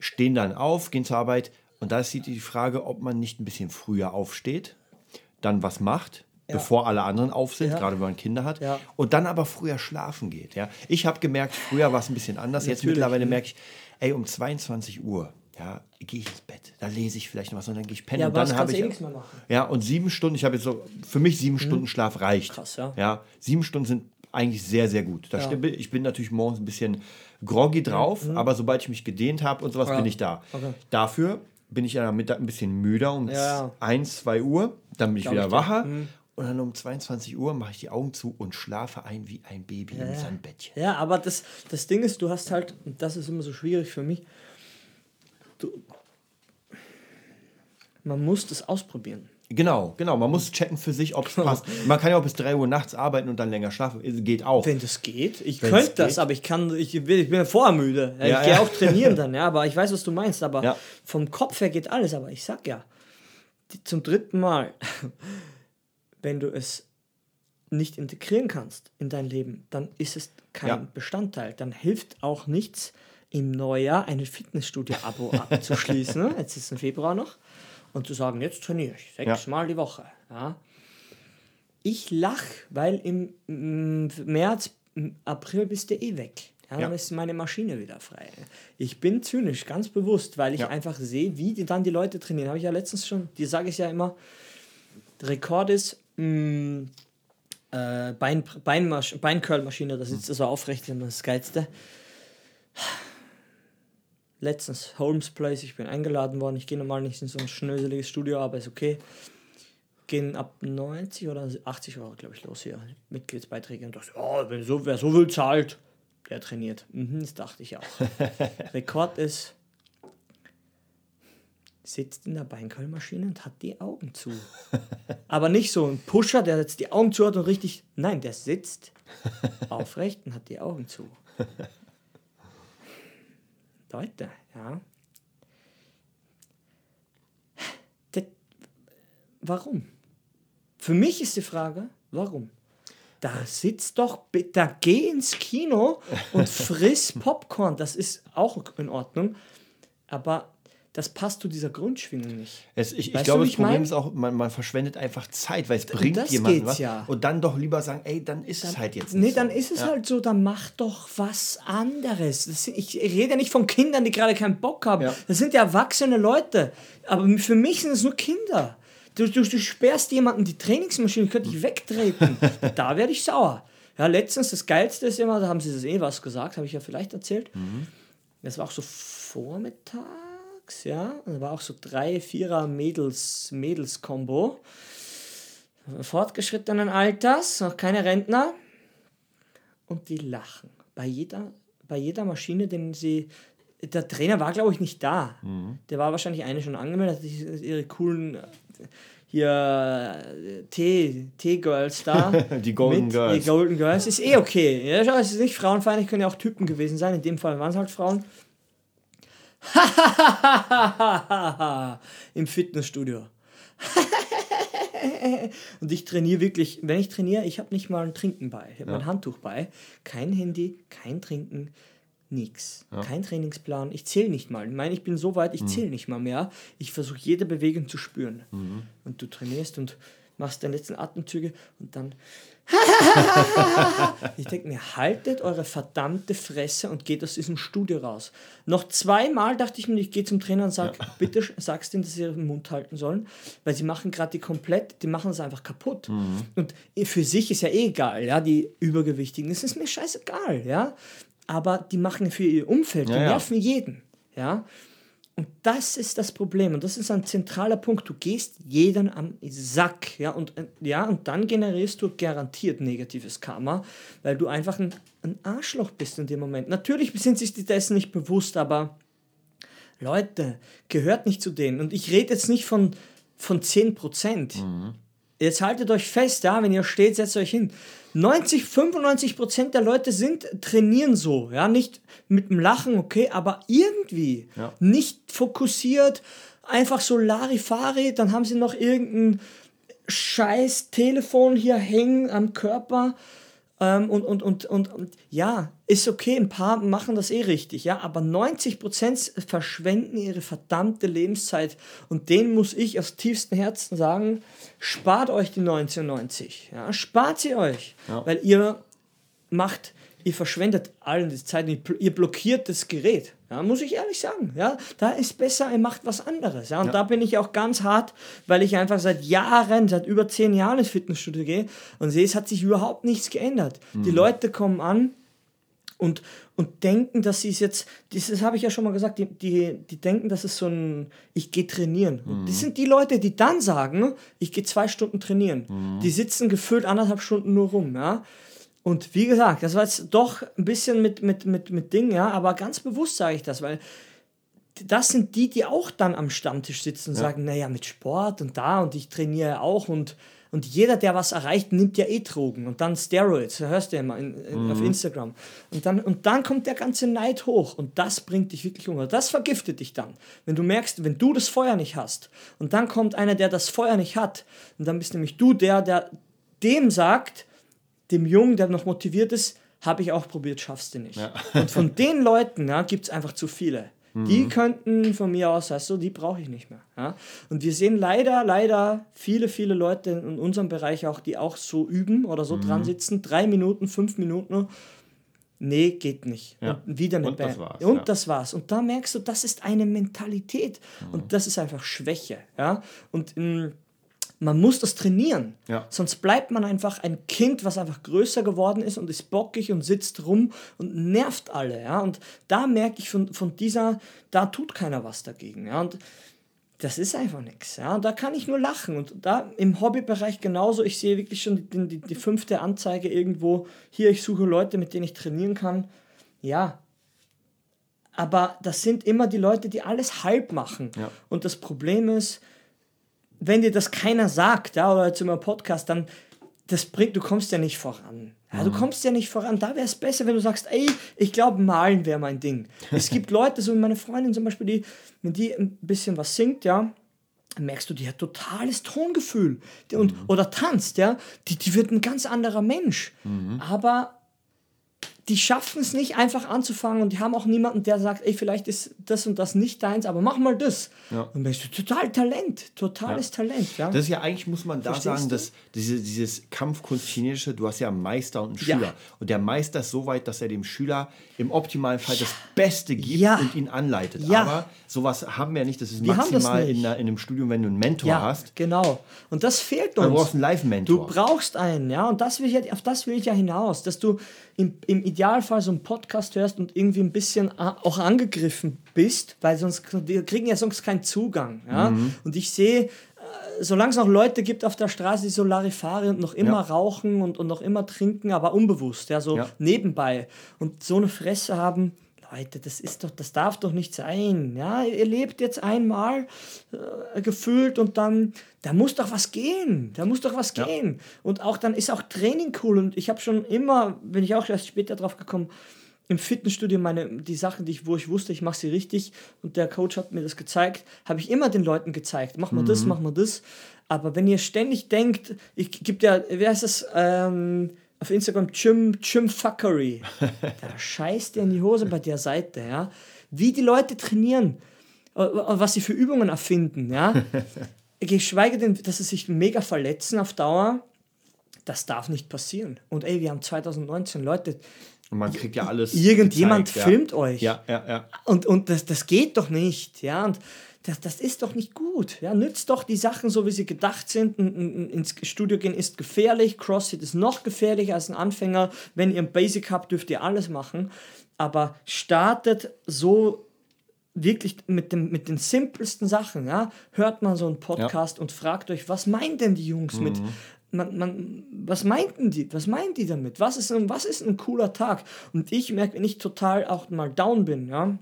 stehen dann auf, gehen zur Arbeit. Und da ist die Frage, ob man nicht ein bisschen früher aufsteht, dann was macht, ja. bevor alle anderen auf sind, ja. gerade wenn man Kinder hat, ja. und dann aber früher schlafen geht. Ja? Ich habe gemerkt, früher war es ein bisschen anders. Jetzt mittlerweile ne? merke ich, ey, um 22 Uhr ja, gehe ich ins Bett. Da lese ich vielleicht noch was und dann gehe ich pennen. Ja, und dann habe ich. Eh nichts mehr machen. Ja, und sieben Stunden, ich habe jetzt so, für mich sieben mhm. Stunden Schlaf reicht. Krass, ja. ja. Sieben Stunden sind eigentlich sehr, sehr gut. Da ja. stimmt, ich bin natürlich morgens ein bisschen groggy drauf, mhm. aber sobald ich mich gedehnt habe und sowas, ja. bin ich da. Okay. Dafür bin ich ja Mittag ein bisschen müder um ja. 1, 2 Uhr, dann bin ich Glaub wieder ich wacher. Mhm. Und dann um 22 Uhr mache ich die Augen zu und schlafe ein wie ein Baby ja, in seinem Bettchen. Ja, aber das, das Ding ist, du hast halt, und das ist immer so schwierig für mich, du, man muss das ausprobieren. Genau, genau. Man muss checken für sich, ob es passt. Man kann ja auch bis 3 Uhr nachts arbeiten und dann länger schlafen. Geht auch. Wenn das geht. Ich Wenn's könnte das, geht. aber ich kann, ich, ich bin ja vorher müde. Ja, ich ja. gehe auch trainieren <laughs> dann, ja, aber ich weiß, was du meinst. Aber ja. vom Kopf her geht alles. Aber ich sag ja, zum dritten Mal wenn du es nicht integrieren kannst in dein Leben, dann ist es kein ja. Bestandteil. Dann hilft auch nichts, im Neujahr ein Fitnessstudio-Abo <laughs> abzuschließen. Jetzt ist es Februar noch. Und zu sagen, jetzt trainiere ich sechsmal ja. die Woche. Ja. Ich lache, weil im März, April bist du eh weg. Ja, dann ist meine Maschine wieder frei. Ich bin zynisch, ganz bewusst, weil ich einfach sehe, wie die dann die Leute trainieren. Habe ich ja letztens schon, die sage ich ja immer, der Rekord ist, mh, mm, äh, Bein, Beincurl-Maschine, das ist so aufrecht, das Geilste. Letztens Holmes Place, ich bin eingeladen worden. Ich gehe normal nicht in so ein schnöseliges Studio, aber ist okay. Gehen ab 90 oder 80 Euro, glaube ich, los hier. Mitgliedsbeiträge. Und dachte, oh, wenn so, wer so will, zahlt, der trainiert. Mhm, das dachte ich auch. <laughs> Rekord ist sitzt in der Beinkörlmaschine und hat die Augen zu. <laughs> Aber nicht so ein Pusher, der jetzt die Augen zu hat und richtig. Nein, der sitzt <laughs> aufrecht und hat die Augen zu. Leute, ja. Das, warum? Für mich ist die Frage, warum? Da sitzt doch, da geh ins Kino und friss <laughs> Popcorn. Das ist auch in Ordnung. Aber das passt zu dieser Grundschwingung nicht. Es, ich ich glaube, das Problem mein? ist auch, man, man verschwendet einfach Zeit, weil es bringt das jemandem geht's was. ja. Und dann doch lieber sagen, ey, dann ist es halt jetzt nicht Nee, so. dann ist es halt so, dann mach doch was anderes. Das, ich rede ja nicht von Kindern, die gerade keinen Bock haben. Ja. Das sind ja erwachsene Leute. Aber für mich sind es nur Kinder. Du, du, du sperrst jemanden die Trainingsmaschine, könnte ich wegtreten. <laughs> da werde ich sauer. Ja, letztens, das Geilste ist immer, da haben sie das eh was gesagt, habe ich ja vielleicht erzählt. Das war auch so vormittags, ja. Und da war auch so drei, vierer Mädels, Mädels-Kombo. Fortgeschrittenen Alters, noch keine Rentner. Und die lachen. Bei jeder, bei jeder Maschine, den sie. Der Trainer war, glaube ich, nicht da. Der war wahrscheinlich eine schon angemeldet, hat ihre coolen hier Tee-Girls da. <laughs> Die Golden mit. Girls. Die Golden Girls. Ist eh okay. Ja, schau, es ist nicht frauenfeindlich, können ja auch Typen gewesen sein. In dem Fall waren es halt Frauen. <laughs> Im Fitnessstudio. <laughs> Und ich trainiere wirklich, wenn ich trainiere, ich habe nicht mal ein Trinken bei. Ich habe mein Handtuch bei. Kein Handy, kein Trinken, nix. Kein Trainingsplan. Ich zähle nicht mal. Ich meine, ich bin so weit, ich zähle nicht mal mehr. Ich versuche jede Bewegung zu spüren. Und du trainierst und machst deine letzten Atemzüge und dann. Ich denke mir, haltet eure verdammte Fresse und geht aus diesem Studio raus. Noch zweimal dachte ich mir, ich gehe zum Trainer und sage, <laughs> bitte sch- sagst denen, dass sie ihren Mund halten sollen, weil sie machen gerade die komplett, die machen es einfach kaputt. Und für sich ist ja eh egal, ja, die Übergewichtigen, das ist mir scheißegal, ja. Aber die machen für ihr Umfeld, die Ja, ja. nerven jeden, ja. Und das ist das Problem und das ist ein zentraler Punkt. Du gehst jeden am Sack, ja, und, äh, ja, und dann generierst du garantiert negatives Karma, weil du einfach ein, ein Arschloch bist in dem Moment. Natürlich sind sich die dessen nicht bewusst, aber Leute, gehört nicht zu denen. Und ich rede jetzt nicht von, von 10 Prozent. Jetzt haltet euch fest, ja, wenn ihr steht, setzt euch hin. 90, 95 Prozent der Leute sind, trainieren so, ja, nicht mit dem Lachen, okay, aber irgendwie Ja. nicht fokussiert, einfach so Larifari, dann haben sie noch irgendein scheiß Telefon hier hängen am Körper. Ähm, und, und, und, und, und ja, ist okay, ein paar machen das eh richtig, ja, aber 90% verschwenden ihre verdammte Lebenszeit und denen muss ich aus tiefstem Herzen sagen, spart euch die 1990, ja, spart sie euch, Ja. weil ihr macht, ihr verschwendet allen die Zeit, ihr bl- ihr blockiert das Gerät, ja, muss ich ehrlich sagen, ja, da ist besser, ihr macht was anderes, ja, und Ja. da bin ich auch ganz hart, weil ich einfach seit Jahren, seit über zehn Jahren ins Fitnessstudio gehe und sehe, es hat sich überhaupt nichts geändert. Die Leute kommen an und, und denken, dass sie es jetzt, das habe ich ja schon mal gesagt, die, die, die denken, dass es so ein, ich gehe trainieren. Und das sind die Leute, die dann sagen, ich gehe zwei Stunden trainieren. Die sitzen gefühlt anderthalb Stunden nur rum, ja. Und wie gesagt, das war jetzt doch ein bisschen mit, mit, mit, mit Ding, ja, aber ganz bewusst sage ich das, weil das sind die, die auch dann am Stammtisch sitzen und sagen, naja, mit Sport und da und ich trainiere auch und, und jeder, der was erreicht, nimmt ja eh Drogen und dann Steroids, hörst du ja immer in, in, auf Instagram. Und dann, und dann kommt der ganze Neid hoch und das bringt dich wirklich um. Das vergiftet dich dann. Wenn du merkst, wenn du das Feuer nicht hast und dann kommt einer, der das Feuer nicht hat und dann bist nämlich du der, der dem sagt, dem Jungen, der noch motiviert ist, habe ich auch probiert, schaffst du nicht. <laughs> Und von den Leuten ja, gibt es einfach zu viele. Die könnten von mir aus, weißt du, die brauche ich nicht mehr. Ja? Und wir sehen leider, leider viele, viele Leute in unserem Bereich auch, die auch so üben oder so dran sitzen, drei Minuten, fünf Minuten. Nee, geht nicht. Ja. Und wieder eine Und das Band. war's, Und ja. das war's. Und da merkst du, das ist eine Mentalität. Und das ist einfach Schwäche. Ja? Und ähm, man muss das trainieren. Ja. Sonst bleibt man einfach ein Kind, was einfach größer geworden ist und ist bockig und sitzt rum und nervt alle. Ja? Und da merke ich von, von dieser, da tut keiner was dagegen. Ja? Und das ist einfach nichts. Ja? Und da kann ich nur lachen. Und da im Hobbybereich genauso. Ich sehe wirklich schon die, die, die fünfte Anzeige irgendwo. Hier, ich suche Leute, mit denen ich trainieren kann. Ja. Aber das sind immer die Leute, die alles halb machen. Ja. Und das Problem ist, wenn dir das keiner sagt, ja, oder jetzt immer Podcast, dann das bringt, du kommst ja nicht voran. Ja, du kommst ja nicht voran. Da wäre es besser, wenn du sagst, ey, ich glaube, malen wäre mein Ding. Es <laughs> gibt Leute, so wie meine Freundin zum Beispiel, die, wenn die ein bisschen was singt, ja, dann merkst du, die hat totales Tongefühl. Und, Oder tanzt, ja, die, die wird ein ganz anderer Mensch. Aber die schaffen es nicht einfach anzufangen und die haben auch niemanden, der sagt, ey, vielleicht ist das und das nicht deins, aber mach mal das. Ja. Und dann bist du total Talent, totales ja. Talent. Ja. Das ist ja eigentlich, muss man da Verstehst sagen, dass diese, dieses Kampfkunst chinesische, du hast ja einen Meister und einen Schüler. Ja. Und der Meister ist so weit, dass er dem Schüler im optimalen Fall das Beste gibt und ihn anleitet. Aber sowas haben wir ja nicht. Das ist wir maximal das in, in, einem Studium, wenn du einen Mentor hast. Genau. Und das fehlt uns. Du brauchst einen Live-Mentor. Du brauchst einen, ja. Und das will ich, auf das will ich ja hinaus, dass du im, im Idealfall so einen Podcast hörst und irgendwie ein bisschen auch angegriffen bist, weil sonst wir kriegen ja sonst keinen Zugang. Ja? Mhm. Und ich sehe, äh, solange es noch Leute gibt auf der Straße, die so Larifari und noch immer ja. rauchen und, und noch immer trinken, aber unbewusst, ja, so ja. nebenbei und so eine Fresse haben, Leute, das ist doch, das darf doch nicht sein. Ja, ihr lebt jetzt einmal äh, gefühlt und dann, da muss doch was gehen. Da muss doch was ja. gehen. Und auch dann ist auch Training cool. Und ich habe schon immer, bin ich auch erst später drauf gekommen, im Fitnessstudio meine die Sachen, die ich, wo ich wusste, ich mache sie richtig und der Coach hat mir das gezeigt, habe ich immer den Leuten gezeigt. Mach mal mhm. das, mach mal das. Aber wenn ihr ständig denkt, ich gibt ja, wie heißt das? Ähm, auf Instagram Jim, Jim Fuckery. Da scheißt dir in die Hose bei der Seite, ja. Wie die Leute trainieren, äh, äh, was sie für Übungen erfinden, ja. <laughs> Geschweige denn, dass sie sich mega verletzen auf Dauer, das darf nicht passieren. Und ey, wir haben 2019, Leute. Und man kriegt ja alles. Irgendjemand gezeigt, filmt ja. euch. Ja, ja, ja. Und, und das, das geht doch nicht, ja. Und das, das ist doch nicht gut. Ja, nützt doch die Sachen so, wie sie gedacht sind. Ins Studio gehen ist gefährlich. CrossFit ist noch gefährlicher als ein Anfänger. Wenn ihr ein Basic habt, dürft ihr alles machen. Aber startet so wirklich mit, dem, mit den simpelsten Sachen. Ja? Hört mal so einen Podcast ja. und fragt euch, was meinen denn die Jungs mhm. mit man, man, was meinten die? Was meinen die damit? Was ist, was ist ein cooler Tag? Und ich merke, wenn ich total auch mal down bin, ja,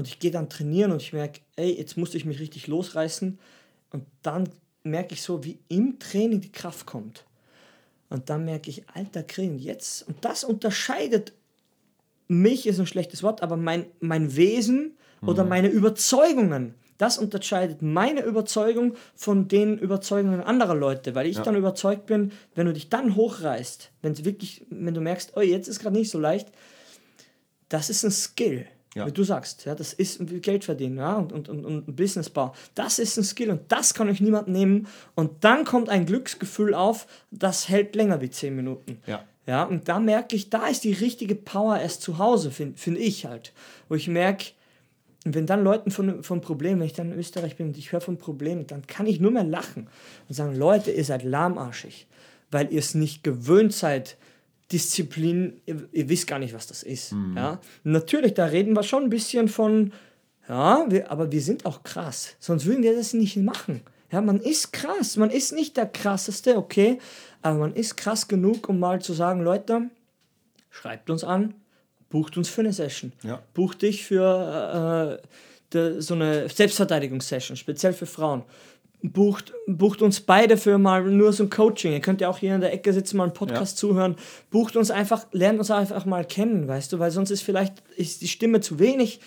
und ich gehe dann trainieren und ich merke, ey, jetzt musste ich mich richtig losreißen. Und dann merke ich so, wie im Training die Kraft kommt. Und dann merke ich, alter Kring, jetzt, und das unterscheidet mich, ist ein schlechtes Wort, aber mein, mein Wesen mhm. oder meine Überzeugungen. Das unterscheidet meine Überzeugung von den Überzeugungen anderer Leute, weil ich ja. dann überzeugt bin, wenn du dich dann hochreißt, wenn wirklich, wenn du merkst, oh, jetzt ist gerade nicht so leicht, das ist ein Skill. Ja. Wie du sagst, ja, das ist Geld verdienen ja, und, und, und, und Businessbau. Das ist ein Skill und das kann euch niemand nehmen. Und dann kommt ein Glücksgefühl auf, das hält länger wie 10 Minuten. Ja. Ja, und da merke ich, da ist die richtige Power erst zu Hause, finde find ich halt. Wo ich merke, wenn dann Leuten von, von Problemen, wenn ich dann in Österreich bin und ich höre von Problemen, dann kann ich nur mehr lachen und sagen, Leute, ihr seid lahmarschig, weil ihr es nicht gewöhnt seid, Disziplin, ihr, ihr, wisst gar nicht, was das ist. Mhm. Ja? Natürlich, da reden wir schon ein bisschen von, ja, wir, aber wir sind auch krass, sonst würden wir das nicht machen. Ja, man ist krass, man ist nicht der krasseste, okay, aber man ist krass genug, um mal zu sagen, Leute, schreibt uns an, bucht uns für eine Session, ja. bucht dich für äh, de, so eine Selbstverteidigungssession, speziell für Frauen bucht, bucht uns beide für mal nur so ein Coaching. Ihr könnt ja auch hier in der Ecke sitzen, mal einen Podcast ja. zuhören. Bucht uns einfach, lernt uns einfach mal kennen, weißt du, weil sonst ist vielleicht ist die Stimme zu wenig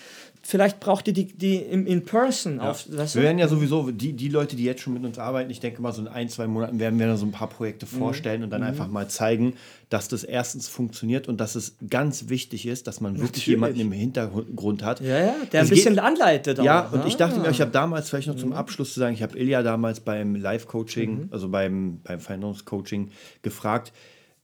vielleicht braucht ihr die, die in, in person. Ja. Auf, weißt du? Wir werden ja sowieso, die, die Leute, die jetzt schon mit uns arbeiten, ich denke mal, so in ein, zwei Monaten werden wir dann so ein paar Projekte mhm. vorstellen und dann mhm. einfach mal zeigen, dass das erstens funktioniert und dass es ganz wichtig ist, dass man wirklich Natürlich. jemanden im Hintergrund hat. Ja, ja, der es ein bisschen geht, anleitet. Auch, ja, und ja? ich dachte mir, ich habe damals, vielleicht noch zum mhm. Abschluss zu sagen, ich habe Ilja damals beim Live-Coaching, mhm. also beim, beim Veränderungscoaching gefragt,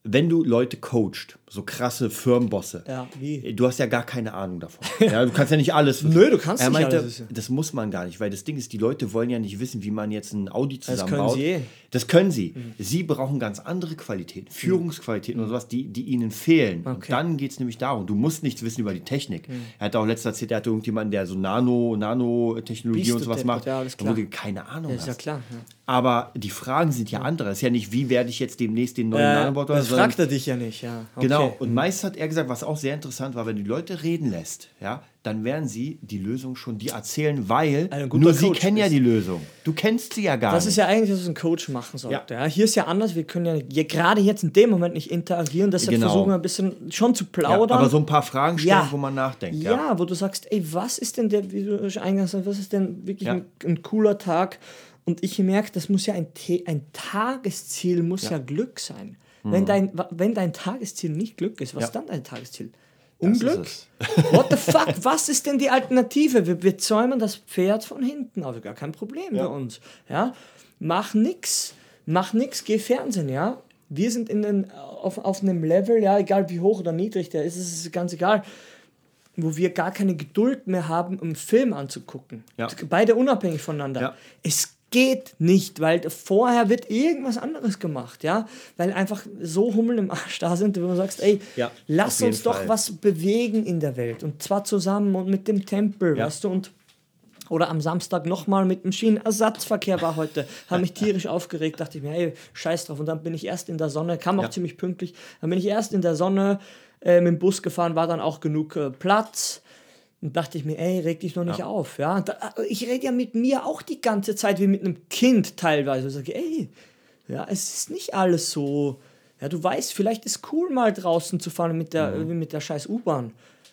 wenn du Leute coacht, so krasse Firmenbosse, ja, wie? du hast ja gar keine Ahnung davon. <laughs> ja, du kannst ja nicht alles. Nö, du kannst er meinte, nicht alles. Das muss man gar nicht, weil das Ding ist, die Leute wollen ja nicht wissen, wie man jetzt ein Audi zusammenbaut. Das können sie. Eh. Das können sie. Mhm. Sie brauchen ganz andere Qualitäten, mhm. Führungsqualitäten mhm. und sowas, die, die ihnen fehlen. Okay. Und dann geht es nämlich darum, du musst nichts wissen über die Technik. Mhm. Er hat auch letzter erzählt, er hatte irgendjemanden, der so Nano, Nanotechnologie und sowas macht, ja, wo du keine Ahnung ja, ist hast. Ja, klar. Ja. Aber die Fragen sind ja andere. Es ist ja nicht, wie werde ich jetzt demnächst den neuen äh, Nanobot Das fragt er dich ja nicht, ja. Okay. Genau. Und meist hat er gesagt, was auch sehr interessant war, wenn du die Leute reden lässt, ja, dann werden sie die Lösung schon dir erzählen, weil nur sie kennen ja die Lösung. Du kennst sie ja gar das nicht. Das ist ja eigentlich, was ein Coach machen sollte. Ja. ja. Hier ist ja anders, wir können ja, ja gerade jetzt in dem Moment nicht interagieren, deshalb genau. versuchen wir ein bisschen schon zu plaudern. Ja, aber so ein paar Fragen stellen, wo man nachdenkt. Ja. wo du sagst, ey, was ist denn der, wie du eingangs sagst, was ist denn wirklich ein, ein cooler Tag? Und ich merke, das muss ja ein, ein Tagesziel, muss ja. ja Glück sein. Wenn, dein, wenn dein Tagesziel nicht Glück ist, was Ja. ist dann dein Tagesziel? Unglück? <laughs> What the fuck? Was ist denn die Alternative? Wir, wir zäumen das Pferd von hinten, aber gar kein Problem Ja. bei uns. Ja? Mach nix. Mach nix, geh Fernsehen, ja. Wir sind in den, auf, auf einem Level, ja, egal wie hoch oder niedrig der ist, es ist ganz egal, wo wir gar keine Geduld mehr haben, um einen Film anzugucken. Ja. Beide unabhängig voneinander. Ja. Es geht nicht, weil vorher wird irgendwas anderes gemacht, ja, weil einfach so Hummel im Arsch da sind, wo du sagst, ey, Ja, lass uns doch Fall. was bewegen in der Welt und zwar zusammen und mit dem Tempel, Ja. weißt du, und oder am Samstag nochmal mit dem Schienenersatzverkehr war heute, <laughs> habe mich tierisch aufgeregt, dachte ich mir, hey, scheiß drauf. Und dann bin ich erst in der Sonne, kam auch Ja. ziemlich pünktlich, dann bin ich erst in der Sonne äh, mit dem Bus gefahren, war dann auch genug äh, Platz. Und dachte ich mir, ey, reg dich noch nicht Ja. auf. Ja? Da, ich rede ja mit mir auch die ganze Zeit wie mit einem Kind teilweise. Ich sage, ey, ja, es ist nicht alles so. Ja, du weißt, vielleicht ist cool mal draußen zu fahren mit der, Mhm. wie mit der scheiß U-Bahn.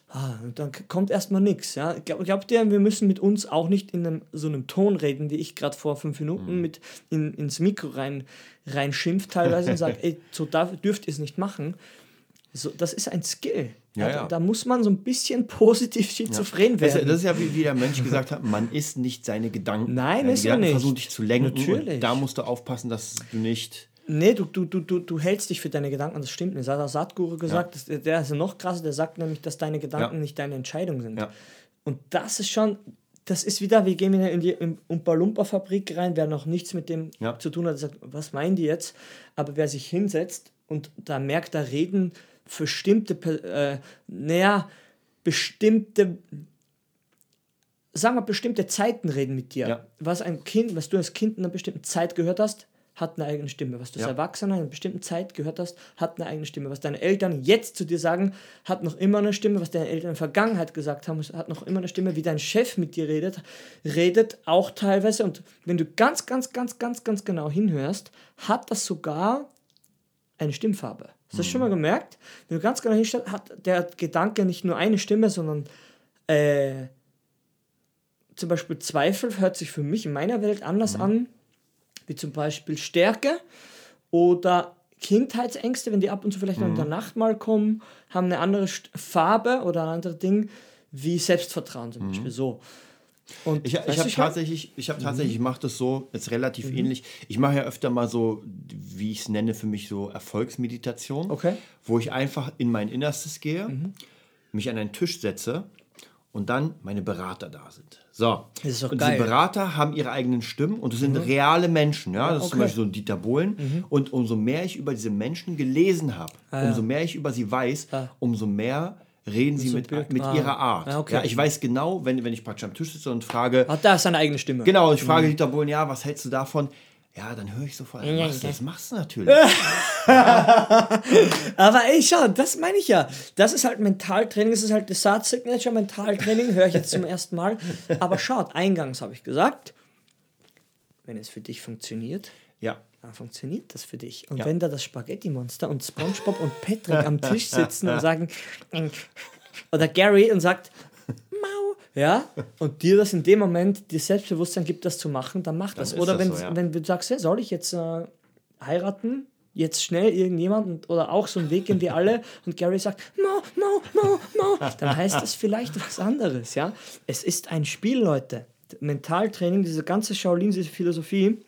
Ah, und dann kommt erstmal nichts. Ja? Glaub, glaubt ihr, wir müssen mit uns auch nicht in einem, so einem Ton reden, wie ich gerade vor fünf Minuten Mhm. mit in, ins Mikro rein, reinschimpft teilweise und sage, <laughs> ey, so darf, dürft ihr es nicht machen. So, das ist ein Skill. Ja, Da, ja. da muss man so ein bisschen <laughs> positiv schizophren Das, werden. das ist ja wie, wie der Mönch gesagt hat, man ist nicht seine Gedanken. Nein, ist Gedanken nicht. versuchen dich zu lenken. Natürlich. Und da musst du aufpassen, dass du nicht. Nee, du, du, du, du, du hältst dich für deine Gedanken, das stimmt nicht. Das hat der Sadhguru gesagt, das, der ist ja noch krasser, der sagt nämlich, dass deine Gedanken Ja. nicht deine Entscheidung sind. Ja. Und das ist schon, das ist wieder, wir gehen in die in Umpa Lumpa Fabrik rein, wer noch nichts mit dem Ja. zu tun hat, sagt, was meinen die jetzt? Aber wer sich hinsetzt und da merkt, da reden bestimmte, äh, naja, bestimmte, sagen wir, bestimmte Zeiten reden mit dir. Ja. Was ein Kind, was du als Kind in einer bestimmten Zeit gehört hast, hat eine eigene Stimme. Was du als Ja. Erwachsener in einer bestimmten Zeit gehört hast, hat eine eigene Stimme. Was deine Eltern jetzt zu dir sagen, hat noch immer eine Stimme. Was deine Eltern in der Vergangenheit gesagt haben, hat noch immer eine Stimme. Wie dein Chef mit dir redet, redet auch teilweise. Und wenn du ganz, ganz, ganz, ganz, ganz genau hinhörst, hat das sogar eine Stimmfarbe. Hast du das schon mal gemerkt? Wenn du ganz genau hinstellst, hat der Gedanke nicht nur eine Stimme, sondern äh, zum Beispiel Zweifel hört sich für mich in meiner Welt anders an, wie zum Beispiel Stärke oder Kindheitsängste, wenn die ab und zu vielleicht in der Nacht mal kommen, haben eine andere Farbe oder ein anderes Ding, wie Selbstvertrauen zum Beispiel. So. Und Ich, ich habe tatsächlich, ich habe tatsächlich, ich mache das so, jetzt relativ ähnlich. Ich mache ja öfter mal so, wie ich es nenne, für mich so Erfolgsmeditation, Okay. wo ich einfach in mein Innerstes gehe, mich an einen Tisch setze und dann meine Berater da sind. So. Das ist doch und geil. diese Berater haben ihre eigenen Stimmen und das sind reale Menschen. Ja? Das ist zum okay. Beispiel so ein Dieter Bohlen. Und umso mehr ich über diese Menschen gelesen habe, umso mehr ich über sie weiß, umso mehr reden sie So mit, mit ah. ihrer Art. Ja, okay. Ja, ich weiß genau, wenn, wenn ich praktisch am Tisch sitze und frage, Hat da seine eigene Stimme. Genau, ich Mhm. frage Dieter Bohlen, ja, was hältst du davon? Ja, dann höre ich sofort, ja, machst das machst du natürlich. <laughs> Aber ey, schau, das meine ich ja. Das ist halt Mentaltraining, das ist halt das Sat Signature Mentaltraining, höre ich jetzt zum ersten Mal. Aber schaut, eingangs habe ich gesagt, wenn es für dich funktioniert, Ja, dann funktioniert das für dich. Und Ja. wenn da das Spaghetti-Monster und Spongebob und Patrick am Tisch sitzen und sagen, <laughs> oder Gary und sagt, Mau, ja, und dir das in dem Moment dir Selbstbewusstsein gibt, das zu machen, dann mach das. ist Oder das wenn, so, ja. wenn du sagst, ja, soll ich jetzt äh, heiraten? Jetzt schnell irgendjemanden oder auch so einen Weg gehen wir alle und Gary sagt, Mo, Mo, Mo, Mo, dann heißt das vielleicht was anderes, ja. Es ist ein Spiel, Leute. Mentaltraining, diese ganze Shaolin, diese Philosophie,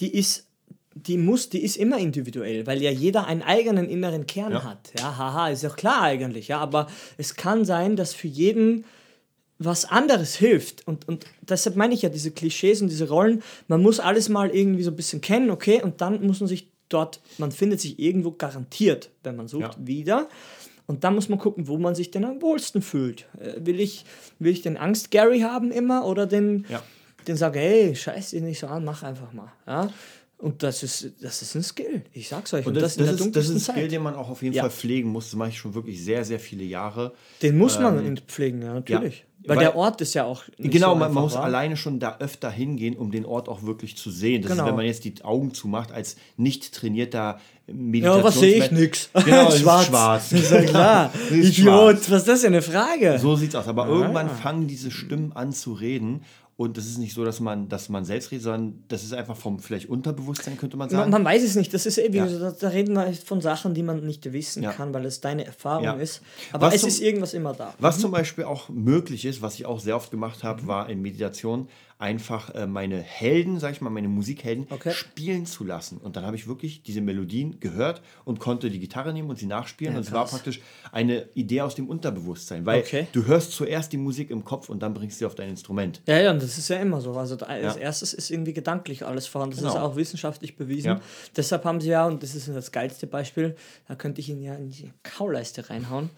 die ist, die muss, die ist immer individuell, weil ja jeder einen eigenen inneren Kern Ja. hat. Ja, haha, ist ja klar eigentlich, ja, aber es kann sein, dass für jeden was anderes hilft. Und, und deshalb meine ich ja, diese Klischees und diese Rollen, man muss alles mal irgendwie so ein bisschen kennen, okay, und dann muss man sich dort, man findet sich irgendwo garantiert, wenn man sucht, Ja. wieder. Und dann muss man gucken, wo man sich denn am wohlsten fühlt. Äh, will, ich, will ich den Angst-Gary haben immer oder den, Ja. Den sage, hey, scheiß dich nicht so an, mach einfach mal. Ja? Und das ist, das ist ein Skill. Ich sag's euch. und das, das, ist, das ist ein Skill, Zeit. den man auch auf jeden Ja. Fall pflegen muss. Das mache ich schon wirklich sehr, sehr viele Jahre. Den muss man in- pflegen, ja, natürlich. ja. Weil, Weil- der Ort ist ja auch. Genau, so man, muss wa? alleine schon da öfter hingehen, um den Ort auch wirklich zu sehen. Das Genau. ist, wenn man jetzt die Augen zumacht, als nicht trainierter Ja, Meditations... was sehe ich? Nix. Genau, <laughs> ist schwarz. <laughs> Ist ja klar. <laughs> Ist Idiot, schwarz. was ist das für eine Frage? So sieht's aus. Aber irgendwann Ah. fangen diese Stimmen an zu reden Und das ist nicht so, dass man, dass man selbst redet, sondern das ist einfach vom vielleicht Unterbewusstsein, könnte man Man, sagen. man weiß es nicht, das ist eben, Ja. da, da reden wir von Sachen, die man nicht wissen Ja. kann, weil es deine Erfahrung Ja. ist. Aber Was es zum- ist irgendwas immer da. Was zum Beispiel auch möglich ist, was ich auch sehr oft gemacht habe, Mhm. war in Meditation einfach äh, meine Helden, sag ich mal, meine Musikhelden Okay. spielen zu lassen. Und dann habe ich wirklich diese Melodien gehört und konnte die Gitarre nehmen und sie nachspielen. Ja, und es war praktisch eine Idee aus dem Unterbewusstsein, weil Okay. du hörst zuerst die Musik im Kopf und dann bringst du sie auf dein Instrument. Ja, ja, und das ist ja immer so. Also als Ja. erstes ist irgendwie gedanklich alles vorhanden. Das ist Genau. auch wissenschaftlich bewiesen. Ja. Deshalb haben sie ja, und das ist das geilste Beispiel, da könnte ich Ihnen ja in die Kauleiste reinhauen.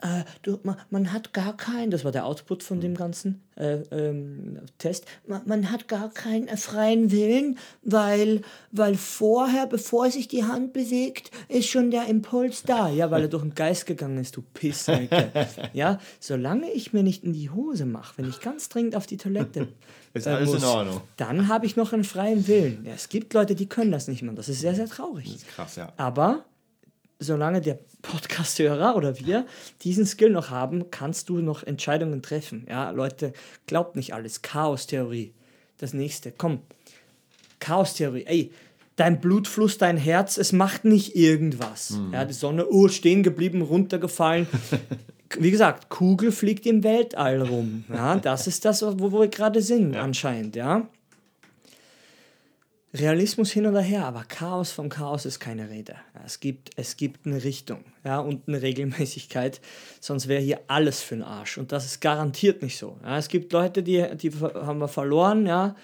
Äh, du, man, man hat gar keinen, das war der Output von dem ganzen äh, ähm, Test, man, man hat gar keinen äh, freien Willen, weil, weil vorher, bevor sich die Hand bewegt, ist schon der Impuls da. Ja, weil er <laughs> durch den Geist gegangen ist, du Pissnelke. <laughs> ja, solange ich mir nicht in die Hose mache, wenn ich ganz dringend auf die Toilette <laughs> Ist äh, alles in muss, Ordnung. dann habe ich noch einen freien Willen. Ja, es gibt Leute, die können das nicht mehr. Das ist sehr, sehr traurig. Das ist krass, ja. Aber solange der Podcast-Hörer oder wir diesen Skill noch haben, kannst du noch Entscheidungen treffen. Ja, Leute, glaubt nicht alles. Chaos-Theorie. Das nächste. Komm. Chaos-Theorie. Ey, dein Blutfluss, dein Herz, es macht nicht irgendwas. Mhm. Ja, die Sonne, oh, stehen geblieben, runtergefallen. <laughs> Wie gesagt, Kugel fliegt im Weltall rum. Ja, das ist das, wo wo wir gerade sind, anscheinend, ja. Realismus hin oder her, aber Chaos vom Chaos ist keine Rede. Es, gibt, es gibt eine Richtung ja, und eine Regelmäßigkeit, sonst wäre hier alles für den Arsch. Und das ist garantiert nicht so. Ja, es gibt Leute, die, die haben wir verloren, ja.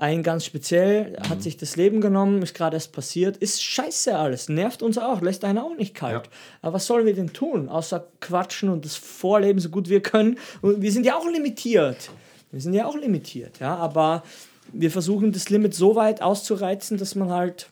Ein ganz speziell hat sich das Leben genommen, ist gerade erst passiert, ist scheiße alles, nervt uns auch, lässt einen auch nicht kalt. Ja. Aber was sollen wir denn tun, außer quatschen und das Vorleben so gut wir können? Und wir sind ja auch limitiert. Wir sind ja auch limitiert, ja, aber wir versuchen das Limit so weit auszureizen, dass man halt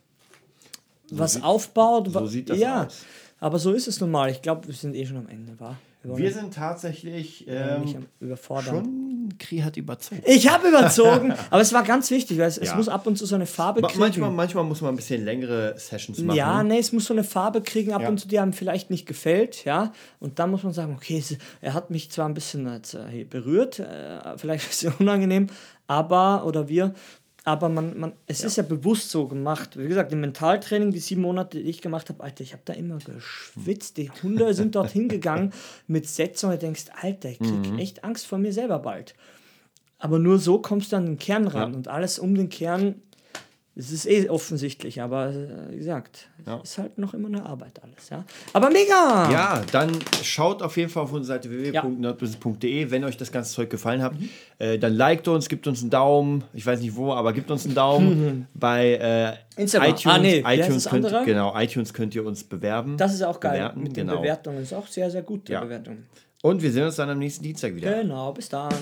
was sieht- aufbaut. so sieht das ja, aus. aber so ist es nun mal. Ich glaube, wir sind eh schon am Ende, war. wollen Wir sind tatsächlich nicht ähm, schon. Kri hat überzogen. Ich habe überzogen, <laughs> aber es war ganz wichtig, weil es, es Ja. muss ab und zu so eine Farbe kriegen. Manchmal, manchmal muss man ein bisschen längere Sessions machen. Ja, nee, es muss so eine Farbe kriegen, ab Ja. und zu, die einem vielleicht nicht gefällt, ja. Und dann muss man sagen, okay, es, er hat mich zwar ein bisschen äh, berührt, äh, vielleicht ein bisschen <laughs> unangenehm, aber, oder wir, aber man, man, es ist ja bewusst so gemacht. Wie gesagt, im Mentaltraining, die sieben Monate, die ich gemacht habe, Alter, ich habe da immer geschwitzt. Die Hunde sind <laughs> dort hingegangen mit Sätzen und du denkst, Alter, ich krieg Mhm. echt Angst vor mir selber bald. Aber nur so kommst du an den Kern ran Ja. und alles um den Kern es ist eh offensichtlich, aber äh, wie gesagt, Ja. es ist halt noch immer eine Arbeit alles, ja. Aber mega! Ja, dann schaut auf jeden Fall auf unsere Seite www.nerdbusiness.de, wenn euch das ganze Zeug gefallen hat. Äh, dann liked uns, gibt uns einen Daumen, ich weiß nicht wo, aber gibt uns einen Daumen <laughs> bei äh, Instagram. iTunes. Ah, nee, iTunes könnt, andere? genau, iTunes könnt ihr uns bewerben. Das ist auch geil. Bewerten, Mit den genau. Bewertungen ist auch sehr, sehr gut, die Ja. Bewertung. Und wir sehen uns dann am nächsten Dienstag wieder. Genau, bis dann.